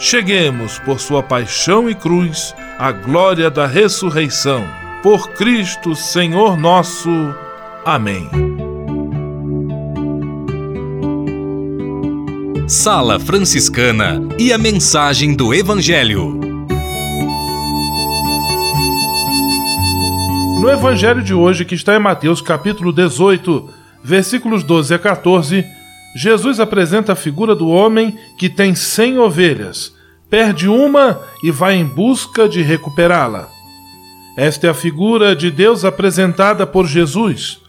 cheguemos, por sua paixão e cruz, à glória da ressurreição. Por Cristo, Senhor nosso. Amém. Sala Franciscana e a mensagem do Evangelho. No evangelho de hoje, que está em Mateus capítulo 18, versículos 12 a 14, Jesus apresenta a figura do homem que tem cem ovelhas, perde uma e vai em busca de recuperá-la. Esta é a figura de Deus apresentada por Jesus,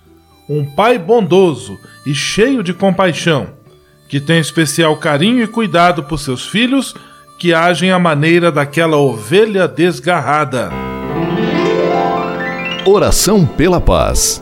um pai bondoso e cheio de compaixão, que tem especial carinho e cuidado por seus filhos que agem à maneira daquela ovelha desgarrada. Oração pela paz.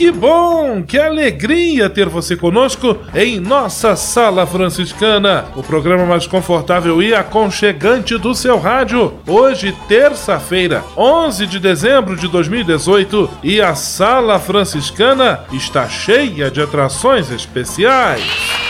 Que bom, que alegria ter você conosco em nossa Sala Franciscana, o programa mais confortável e aconchegante do seu rádio. Hoje, terça-feira, 11 de dezembro de 2018, e a Sala Franciscana está cheia de atrações especiais.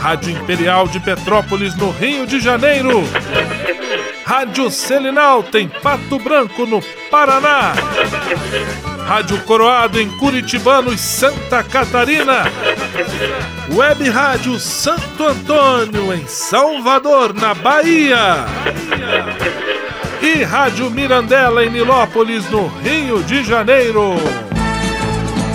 Rádio Imperial de Petrópolis, no Rio de Janeiro. Rádio Selinal tem Pato Branco, no Paraná. Rádio Coroado em Curitibanos, Santa Catarina. Web Rádio Santo Antônio em Salvador, na Bahia. e Rádio Mirandela em Nilópolis, no Rio de Janeiro.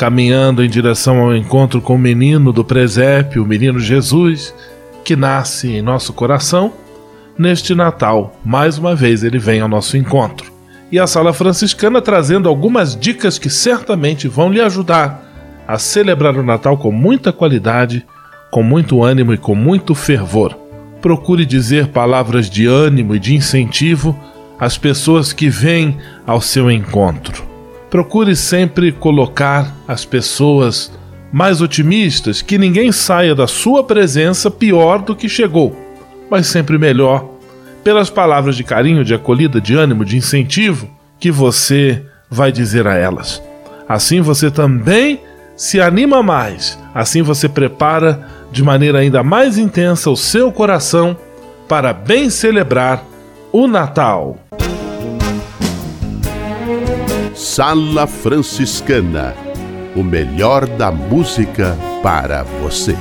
caminhando em direção ao encontro com o menino do presépio, o menino Jesus, que nasce em nosso coração. Neste Natal, mais uma vez ele vem ao nosso encontro. E a Sala Franciscana trazendo algumas dicas que certamente vão lhe ajudar a celebrar o Natal com muita qualidade, com muito ânimo e com muito fervor. Procure dizer palavras de ânimo e de incentivo às pessoas que vêm ao seu encontro. Procure sempre colocar as pessoas mais otimistas, que ninguém saia da sua presença pior do que chegou, mas sempre melhor, pelas palavras de carinho, de acolhida, de ânimo, de incentivo que você vai dizer a elas. Assim você também se anima mais, assim você prepara de maneira ainda mais intensa o seu coração para bem celebrar o Natal. Sala Franciscana o melhor da música para você.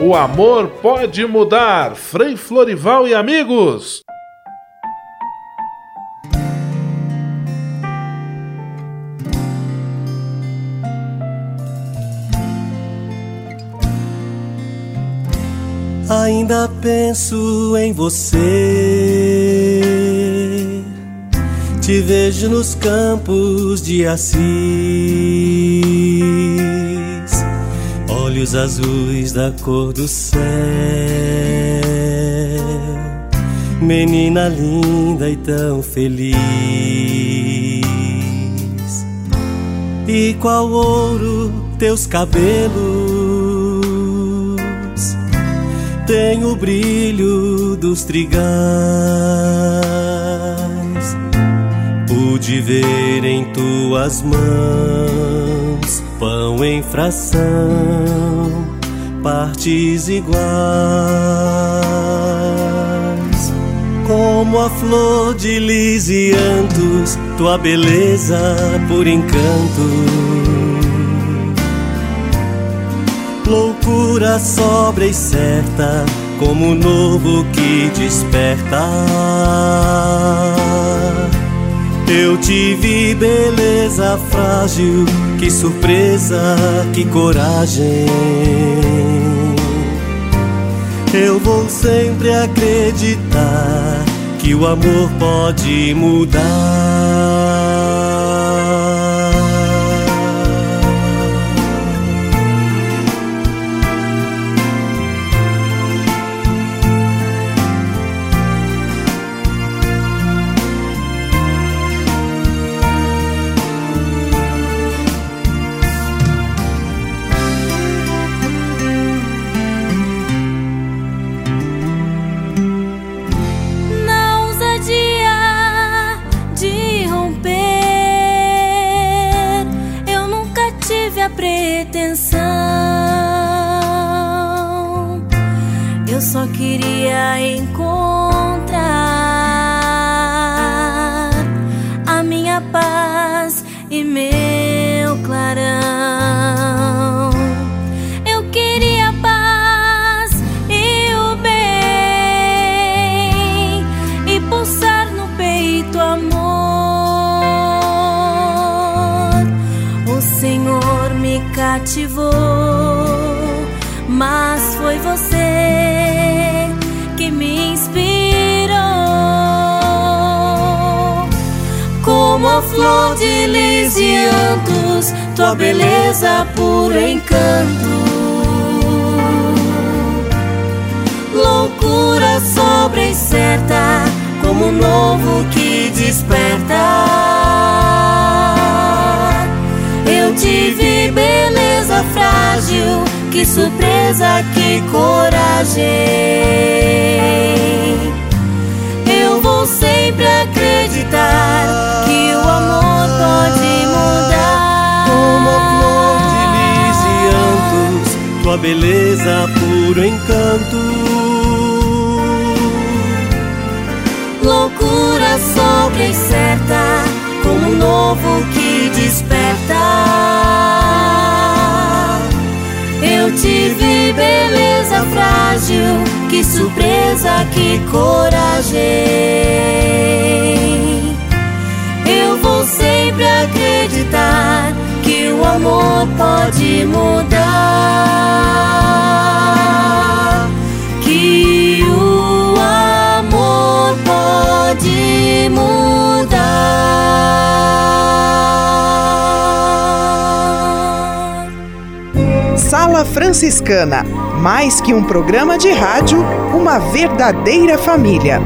O amor pode mudar, Frei Florival e amigos. Ainda penso em você te vejo nos campos de Assis, olhos azuis da cor do céu, menina linda e tão feliz. E qual ouro teus cabelos? Tem o brilho dos trigais pude ver em tuas mãos pão em fração, partes iguais, como a flor de lisiantos, tua beleza por encanto. Loucura sobra e certa, como o novo que desperta eu te vi, beleza frágil, que surpresa, que coragem. Eu vou sempre acreditar que o amor pode mudar. Mas foi você que me tua beleza puro encanto. Loucura sobre incerta, como um novo que desperta. Eu tive beleza frágil, que surpresa, que coragem. Eu vou sempre acreditar que beleza puro encanto. Loucura sobre incerta, como um novo que desperta. Eu tive beleza frágil, que surpresa, que coragem. O amor pode mudar. Que o amor pode mudar. Sala Franciscana mais que um programa de rádio, uma verdadeira família.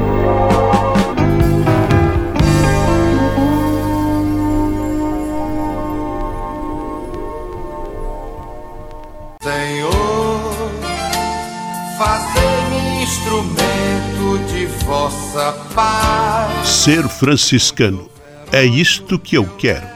Franciscano é isto que eu quero.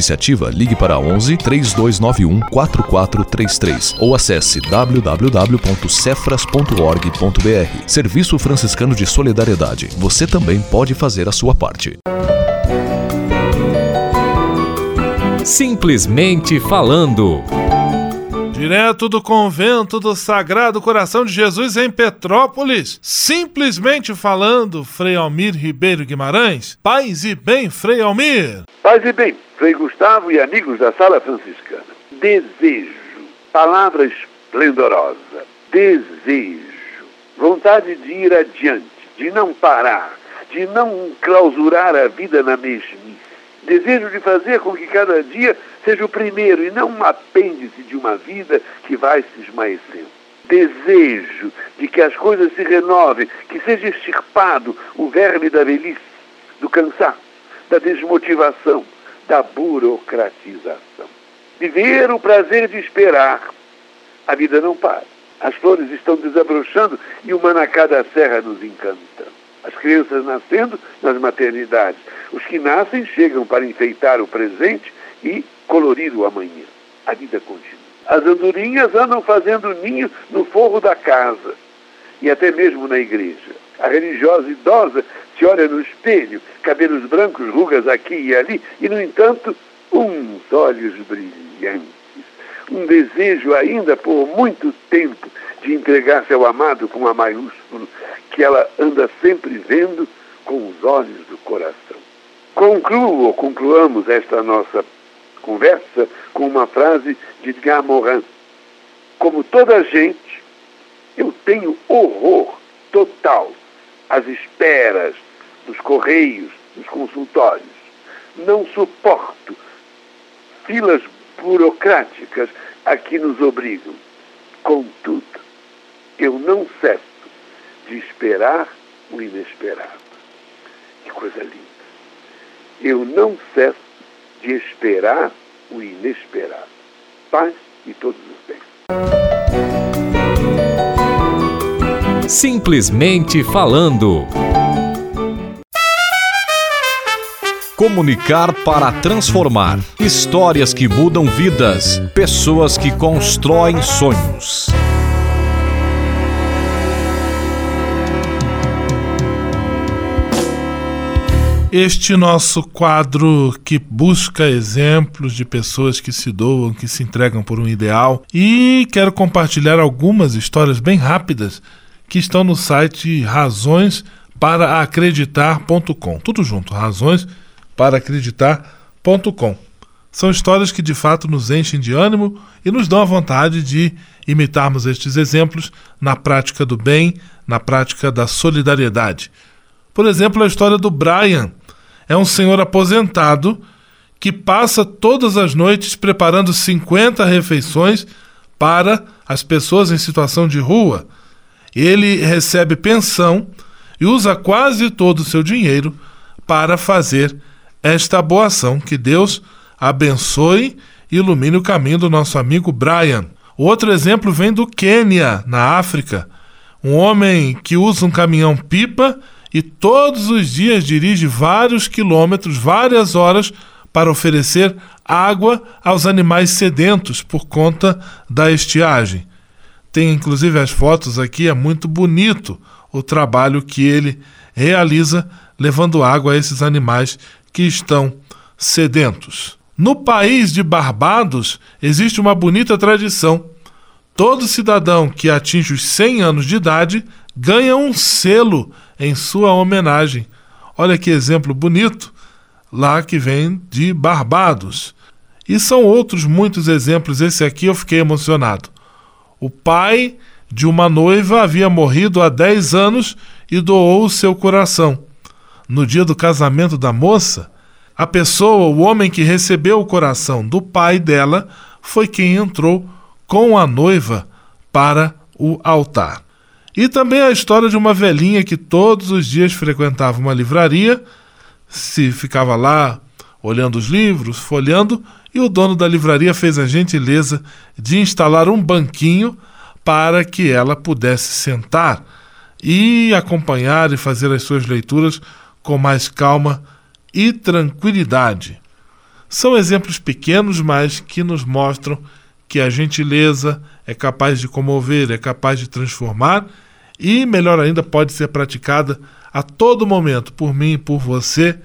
iniciativa, ligue para 11 3291 4433 ou acesse www.cefras.org.br. Serviço Franciscano de Solidariedade. Você também pode fazer a sua parte. Simplesmente falando. Direto do convento do Sagrado Coração de Jesus em Petrópolis, simplesmente falando, Frei Almir Ribeiro Guimarães. Paz e bem, Frei Almir. Paz e bem, Frei Gustavo e amigos da Sala Franciscana. Desejo, palavra esplendorosa, desejo, vontade de ir adiante, de não parar, de não clausurar a vida na mesmice desejo de fazer com que cada dia seja o primeiro e não um apêndice de uma vida que vai se esmaecendo. Desejo de que as coisas se renovem, que seja extirpado o verme da velhice, do cansaço, da desmotivação, da burocratização. Viver o prazer de esperar. A vida não para. As flores estão desabrochando e o manacá da serra nos encanta. As crianças nascendo nas maternidades. Os que nascem chegam para enfeitar o presente e colorir o amanhã. A vida continua. As andorinhas andam fazendo ninho no forro da casa e até mesmo na igreja. A religiosa idosa se olha no espelho, cabelos brancos, rugas aqui e ali, e, no entanto, uns olhos brilhantes. Um desejo ainda por muito tempo de entregar-se ao amado com a maiúsculo, que ela anda sempre vendo com os olhos do coração. Concluo, ou concluamos esta nossa conversa com uma frase de Edgar Morin. Como toda gente, eu tenho horror total às esperas dos correios, dos consultórios. Não suporto filas burocráticas a que nos obrigam. Contudo, eu não cesso de esperar o inesperado. Que coisa linda. Eu não cesso de esperar o inesperado. Paz e todos os bens. Simplesmente falando. Comunicar para transformar. Histórias que mudam vidas. Pessoas que constroem sonhos. Este nosso quadro que busca exemplos de pessoas que se doam, que se entregam por um ideal. E quero compartilhar algumas histórias bem rápidas que estão no site razões para acreditar.com. Tudo junto, razões para acreditar.com. São histórias que de fato nos enchem de ânimo e nos dão a vontade de imitarmos estes exemplos na prática do bem, na prática da solidariedade. Por exemplo, a história do Brian. É um senhor aposentado que passa todas as noites preparando 50 refeições para as pessoas em situação de rua. Ele recebe pensão e usa quase todo o seu dinheiro para fazer esta boa ação. Que Deus abençoe e ilumine o caminho do nosso amigo Brian. Outro exemplo vem do Quênia, na África. Um homem que usa um caminhão-pipa e todos os dias dirige vários quilômetros, várias horas, para oferecer água aos animais sedentos por conta da estiagem. Tem inclusive as fotos aqui, é muito bonito o trabalho que ele realiza levando água a esses animais que estão sedentos. No país de Barbados existe uma bonita tradição. Todo cidadão que atinge os 100 anos de idade ganha um selo em sua homenagem. Olha que exemplo bonito, lá que vem de Barbados. E são outros muitos exemplos, esse aqui eu fiquei emocionado. O pai de uma noiva havia morrido há 10 anos e doou o seu coração. No dia do casamento da moça, a pessoa, o homem que recebeu o coração do pai dela, foi quem entrou com a noiva para o altar. E também a história de uma velhinha que todos os dias frequentava uma livraria, se ficava lá olhando os livros, folhando, e o dono da livraria fez a gentileza de instalar um banquinho para que ela pudesse sentar e acompanhar e fazer as suas leituras com mais calma e tranquilidade. São exemplos pequenos, mas que nos mostram que a gentileza é capaz de comover, é capaz de transformar e, melhor ainda, pode ser praticada a todo momento por mim e por você,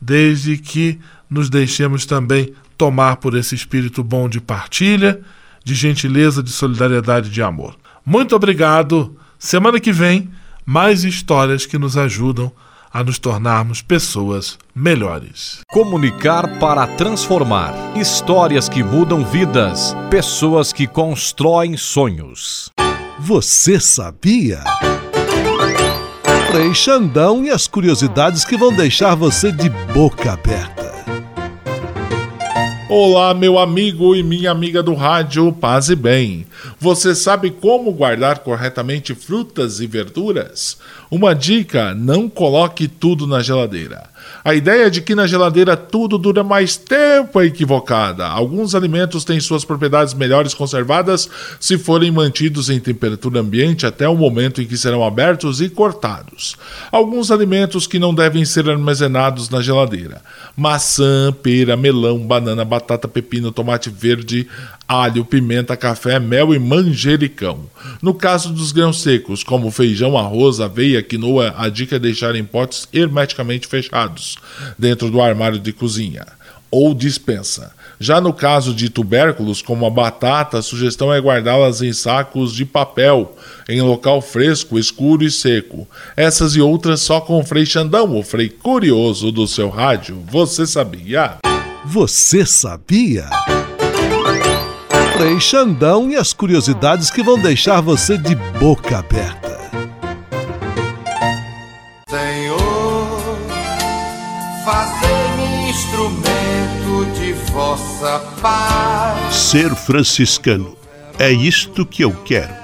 desde que nos deixemos também tomar por esse espírito bom de partilha, de gentileza, de solidariedade, de amor. Muito obrigado. Semana que vem, mais histórias que nos ajudam a nos tornarmos pessoas melhores. Comunicar para transformar. Histórias que mudam vidas. Pessoas que constroem sonhos. Você sabia? Frei Xandão e as curiosidades que vão deixar você de boca aberta. Olá, meu amigo e minha amiga do rádio Paz e Bem. Você sabe como guardar corretamente frutas e verduras? Uma dica: não coloque tudo na geladeira. A ideia de que na geladeira tudo dura mais tempo é equivocada. Alguns alimentos têm suas propriedades melhores conservadas se forem mantidos em temperatura ambiente até o momento em que serão abertos e cortados. Alguns alimentos que não devem ser armazenados na geladeira: maçã, pera, melão, banana, batata, pepino, tomate verde, alho, pimenta, café, mel e manjericão. No caso dos grãos secos, como feijão, arroz, aveia, quinoa, a dica é deixar em potes hermeticamente fechados, dentro do armário de cozinha ou dispensa. Já no caso de tubérculos, como a batata, a sugestão é guardá-las em sacos de papel, em local fresco, escuro e seco. Essas e outras só com o Frei Xandão, o Frei Curioso do seu rádio. Você sabia? Você sabia? Frei Xandão e as curiosidades que vão deixar você de boca aberta. Senhor, fazei-me instrumento de vossa paz. Ser franciscano é isto que eu quero.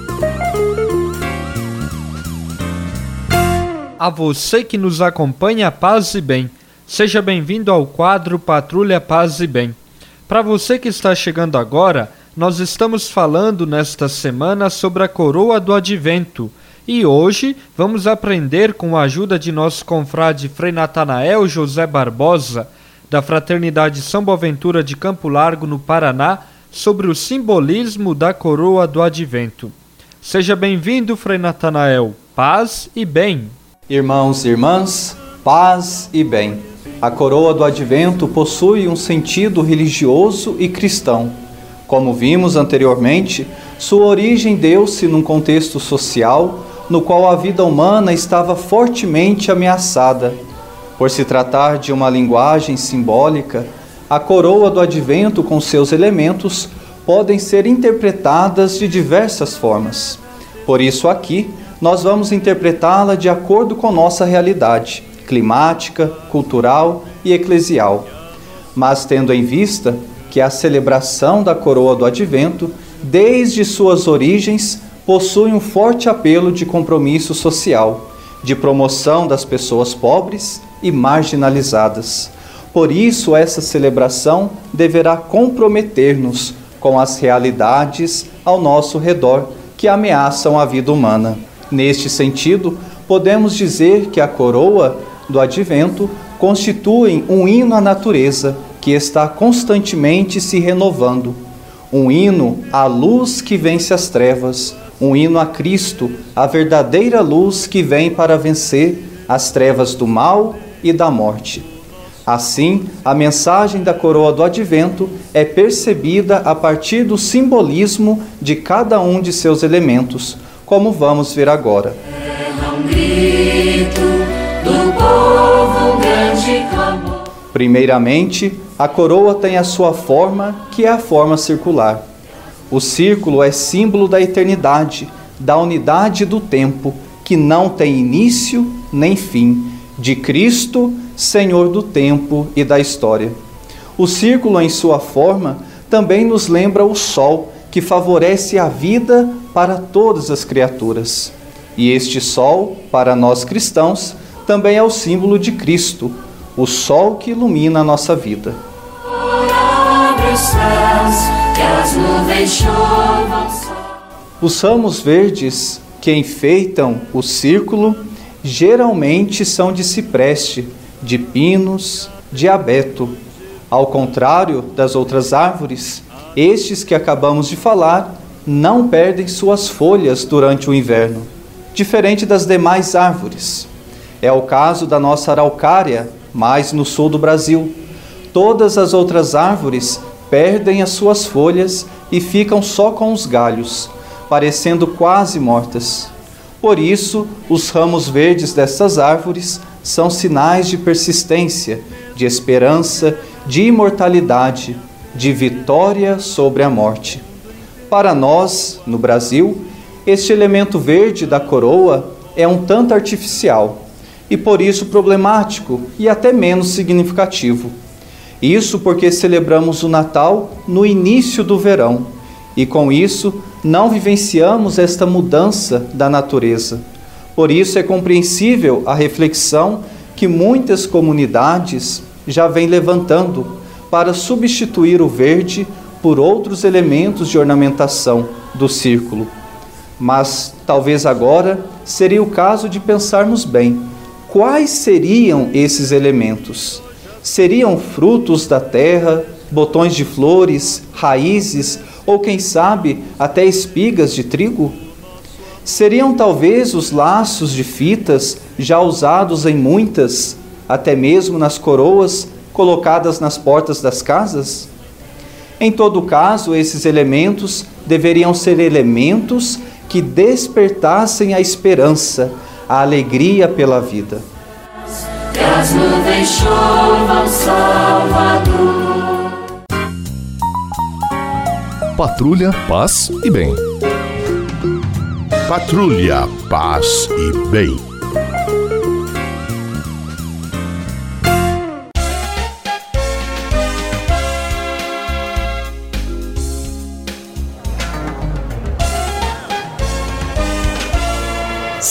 A você que nos acompanha Paz e Bem. Seja bem-vindo ao quadro Patrulha Paz e Bem. Para você que está chegando agora, nós estamos falando nesta semana sobre a coroa do advento. E hoje vamos aprender com a ajuda de nosso confrade Frei Natanael José Barbosa, da Fraternidade São Boaventura de Campo Largo, no Paraná, sobre o simbolismo da coroa do advento. Seja bem-vindo, Frei Natanael. Paz e bem. Irmãos e irmãs, paz e bem. A coroa do advento possui um sentido religioso e cristão. Como vimos anteriormente, sua origem deu-se num contexto social no qual a vida humana estava fortemente ameaçada. Por se tratar de uma linguagem simbólica, a coroa do advento com seus elementos podem ser interpretadas de diversas formas. Por isso, aqui, nós vamos interpretá-la de acordo com nossa realidade climática, cultural e eclesial. Mas tendo em vista que a celebração da coroa do advento, desde suas origens, possui um forte apelo de compromisso social, de promoção das pessoas pobres e marginalizadas. Por isso, essa celebração deverá comprometer-nos com as realidades ao nosso redor que ameaçam a vida humana. Neste sentido, podemos dizer que a coroa do advento constitui um hino à natureza que está constantemente se renovando, um hino à luz que vence as trevas, um hino a Cristo, a verdadeira luz que vem para vencer as trevas do mal e da morte. Assim, a mensagem da coroa do advento é percebida a partir do simbolismo de cada um de seus elementos como vamos ver agora. Primeiramente, a coroa tem a sua forma, que é a forma circular. O círculo é símbolo da eternidade, da unidade do tempo, que não tem início nem fim, de Cristo, Senhor do tempo e da história. O círculo, em sua forma, também nos lembra o sol, que favorece a vida para todas as criaturas. E este sol, para nós cristãos, também é o símbolo de Cristo, o sol que ilumina a nossa vida. Os ramos verdes que enfeitam o círculo geralmente são de cipreste, de pinos, de abeto. Ao contrário das outras árvores, estes que acabamos de falar não perdem suas folhas durante o inverno, diferente das demais árvores. É o caso da nossa araucária, mais no sul do Brasil. Todas as outras árvores perdem as suas folhas e ficam só com os galhos, parecendo quase mortas. Por isso, os ramos verdes dessas árvores são sinais de persistência, de esperança, de imortalidade, de vitória sobre a morte. Para nós, no Brasil, este elemento verde da coroa é um tanto artificial e por isso problemático e até menos significativo. Isso porque celebramos o Natal no início do verão e com isso não vivenciamos esta mudança da natureza. Por isso é compreensível a reflexão que muitas comunidades já vêm levantando para substituir o verde por outros elementos de ornamentação do círculo. Mas talvez agora seria o caso de pensarmos bem: quais seriam esses elementos? Seriam frutos da terra, botões de flores, raízes ou, quem sabe, até espigas de trigo? Seriam talvez os laços de fitas já usados em muitas, até mesmo nas coroas colocadas nas portas das casas? Em todo caso, esses elementos deveriam ser elementos que despertassem a esperança, a alegria pela vida. Que as nuvens chovam, Salvador. Patrulha, paz e bem. Patrulha, paz e bem.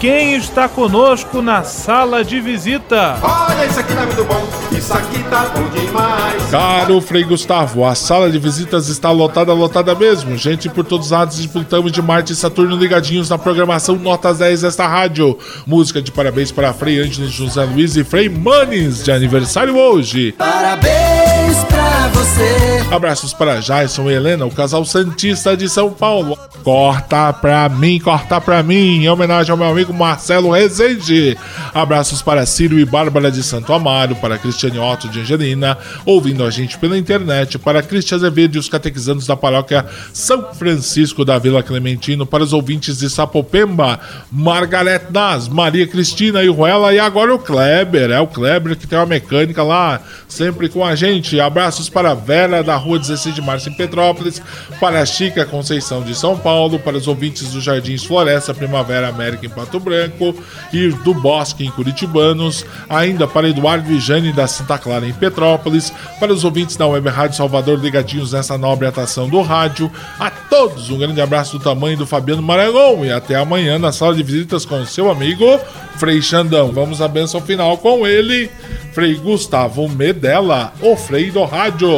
quem está conosco na sala de visita? Olha, isso aqui tá muito bom, isso aqui tá bom demais. Caro Frei Gustavo, a sala de visitas está lotada, lotada mesmo. Gente por todos os lados e de Marte e Saturno ligadinhos na programação Notas 10 desta rádio. Música de parabéns para Frei Ângelos José Luiz e Frei Manes, de aniversário hoje. Parabéns pra você. Abraços para Jason e Helena, o casal Santista de São Paulo. Corta pra mim, corta pra mim, em homenagem ao meu amigo Marcelo Rezende. Abraços para Ciro e Bárbara de Santo Amaro, para Cristiane Otto de Angelina, ouvindo a gente pela internet, para Cristian Azevedo e os catequizandos da paróquia São Francisco da Vila Clementino, para os ouvintes de Sapopemba, Margarete Nas, Maria Cristina e Ruela, e agora o Kleber, é o Kleber que tem uma mecânica lá, sempre com a gente. Abraços para Vera da Rua 16 de Março em Petrópolis, para a Chica Conceição de São Paulo, para os ouvintes do Jardins Floresta Primavera América em Pato Branco e do Bosque em Curitibanos, ainda para Eduardo e Jane da Santa Clara em Petrópolis, para os ouvintes da Web Rádio Salvador ligadinhos nessa nobre atração do rádio. A todos um grande abraço do tamanho do Fabiano Maranhão e até amanhã na sala de visitas com seu amigo Frei Xandão. Vamos à benção final com ele, Frei Gustavo Medella, o Frei do Rádio.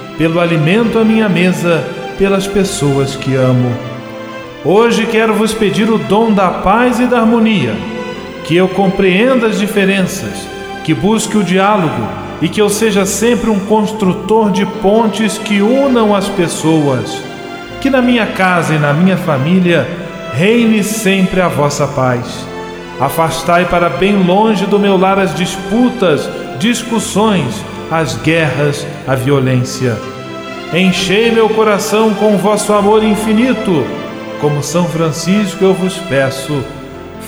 pelo alimento à minha mesa, pelas pessoas que amo. Hoje quero vos pedir o dom da paz e da harmonia, que eu compreenda as diferenças, que busque o diálogo e que eu seja sempre um construtor de pontes que unam as pessoas. Que na minha casa e na minha família reine sempre a vossa paz. Afastai para bem longe do meu lar as disputas, discussões, as guerras, a violência. Enchei meu coração com vosso amor infinito. Como São Francisco eu vos peço,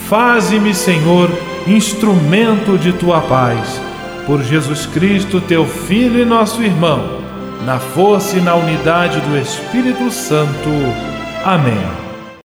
faze-me, Senhor, instrumento de tua paz. Por Jesus Cristo, teu Filho e nosso irmão, na força e na unidade do Espírito Santo. Amém.